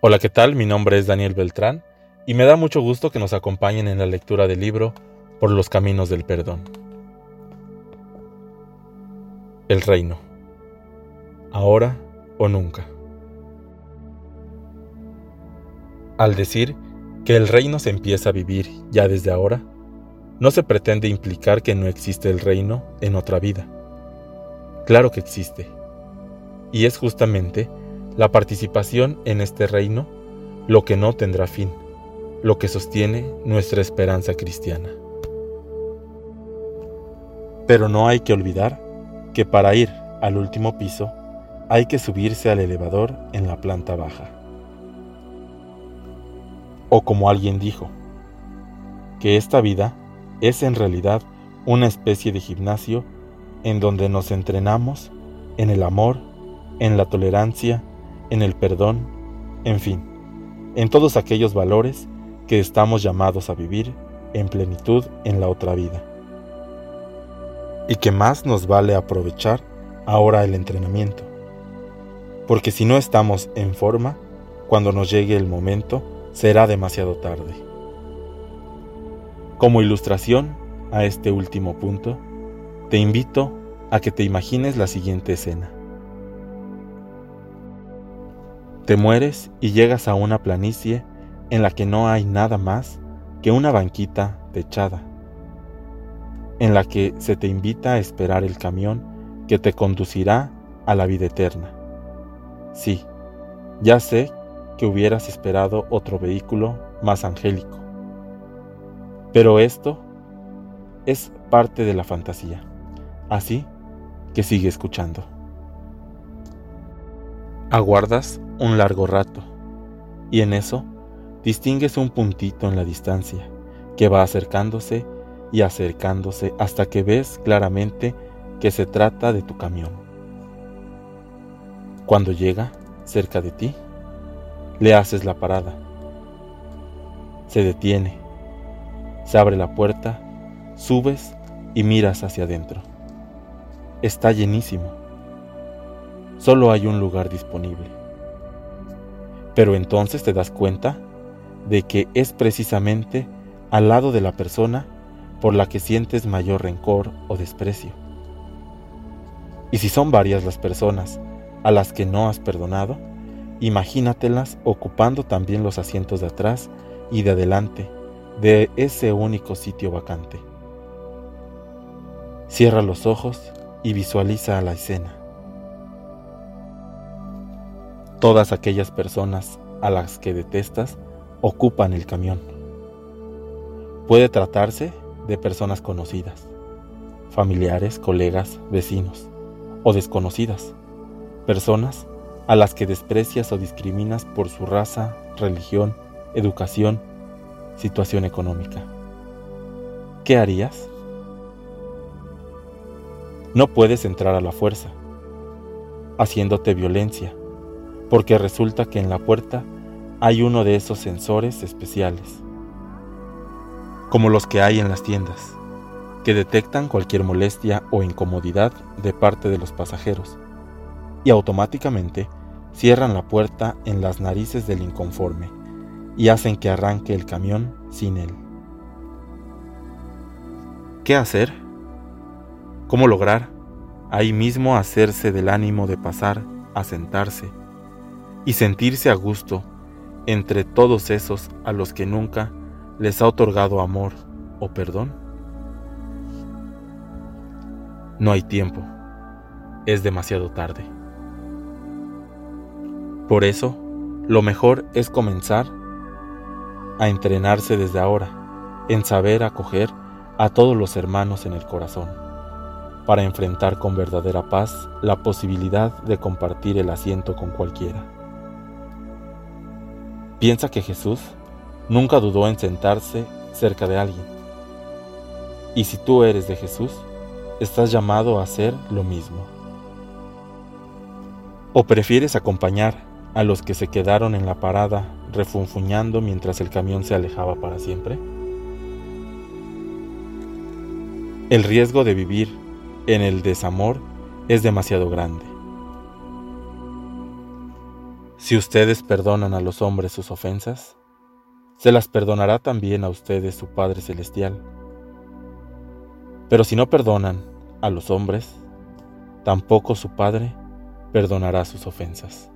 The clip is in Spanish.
Hola, ¿qué tal? Mi nombre es Daniel Beltrán y me da mucho gusto que nos acompañen en la lectura del libro Por los Caminos del Perdón. El Reino. Ahora o nunca. Al decir que el reino se empieza a vivir ya desde ahora, no se pretende implicar que no existe el reino en otra vida. Claro que existe. Y es justamente la participación en este reino, lo que no tendrá fin, lo que sostiene nuestra esperanza cristiana. Pero no hay que olvidar que para ir al último piso hay que subirse al elevador en la planta baja. O como alguien dijo, que esta vida es en realidad una especie de gimnasio en donde nos entrenamos en el amor, en la tolerancia, en el perdón, en fin, en todos aquellos valores que estamos llamados a vivir en plenitud en la otra vida. Y que más nos vale aprovechar ahora el entrenamiento. Porque si no estamos en forma, cuando nos llegue el momento, será demasiado tarde. Como ilustración a este último punto, te invito a que te imagines la siguiente escena. Te mueres y llegas a una planicie en la que no hay nada más que una banquita techada, en la que se te invita a esperar el camión que te conducirá a la vida eterna. Sí, ya sé que hubieras esperado otro vehículo más angélico, pero esto es parte de la fantasía, así que sigue escuchando. Aguardas un largo rato y en eso distingues un puntito en la distancia que va acercándose y acercándose hasta que ves claramente que se trata de tu camión. Cuando llega cerca de ti, le haces la parada. Se detiene, se abre la puerta, subes y miras hacia adentro. Está llenísimo solo hay un lugar disponible. Pero entonces te das cuenta de que es precisamente al lado de la persona por la que sientes mayor rencor o desprecio. Y si son varias las personas a las que no has perdonado, imagínatelas ocupando también los asientos de atrás y de adelante de ese único sitio vacante. Cierra los ojos y visualiza la escena todas aquellas personas a las que detestas ocupan el camión. Puede tratarse de personas conocidas, familiares, colegas, vecinos o desconocidas, personas a las que desprecias o discriminas por su raza, religión, educación, situación económica. ¿Qué harías? No puedes entrar a la fuerza, haciéndote violencia porque resulta que en la puerta hay uno de esos sensores especiales, como los que hay en las tiendas, que detectan cualquier molestia o incomodidad de parte de los pasajeros y automáticamente cierran la puerta en las narices del inconforme y hacen que arranque el camión sin él. ¿Qué hacer? ¿Cómo lograr ahí mismo hacerse del ánimo de pasar a sentarse y sentirse a gusto entre todos esos a los que nunca les ha otorgado amor o perdón? No hay tiempo, es demasiado tarde. Por eso, lo mejor es comenzar a entrenarse desde ahora en saber acoger a todos los hermanos en el corazón, para enfrentar con verdadera paz la posibilidad de compartir el asiento con cualquiera. Piensa que Jesús nunca dudó en sentarse cerca de alguien. Y si tú eres de Jesús, estás llamado a hacer lo mismo. ¿O prefieres acompañar a los que se quedaron en la parada refunfuñando mientras el camión se alejaba para siempre? El riesgo de vivir en el desamor es demasiado grande. Si ustedes perdonan a los hombres sus ofensas, se las perdonará también a ustedes su Padre Celestial. Pero si no perdonan a los hombres, tampoco su Padre perdonará sus ofensas.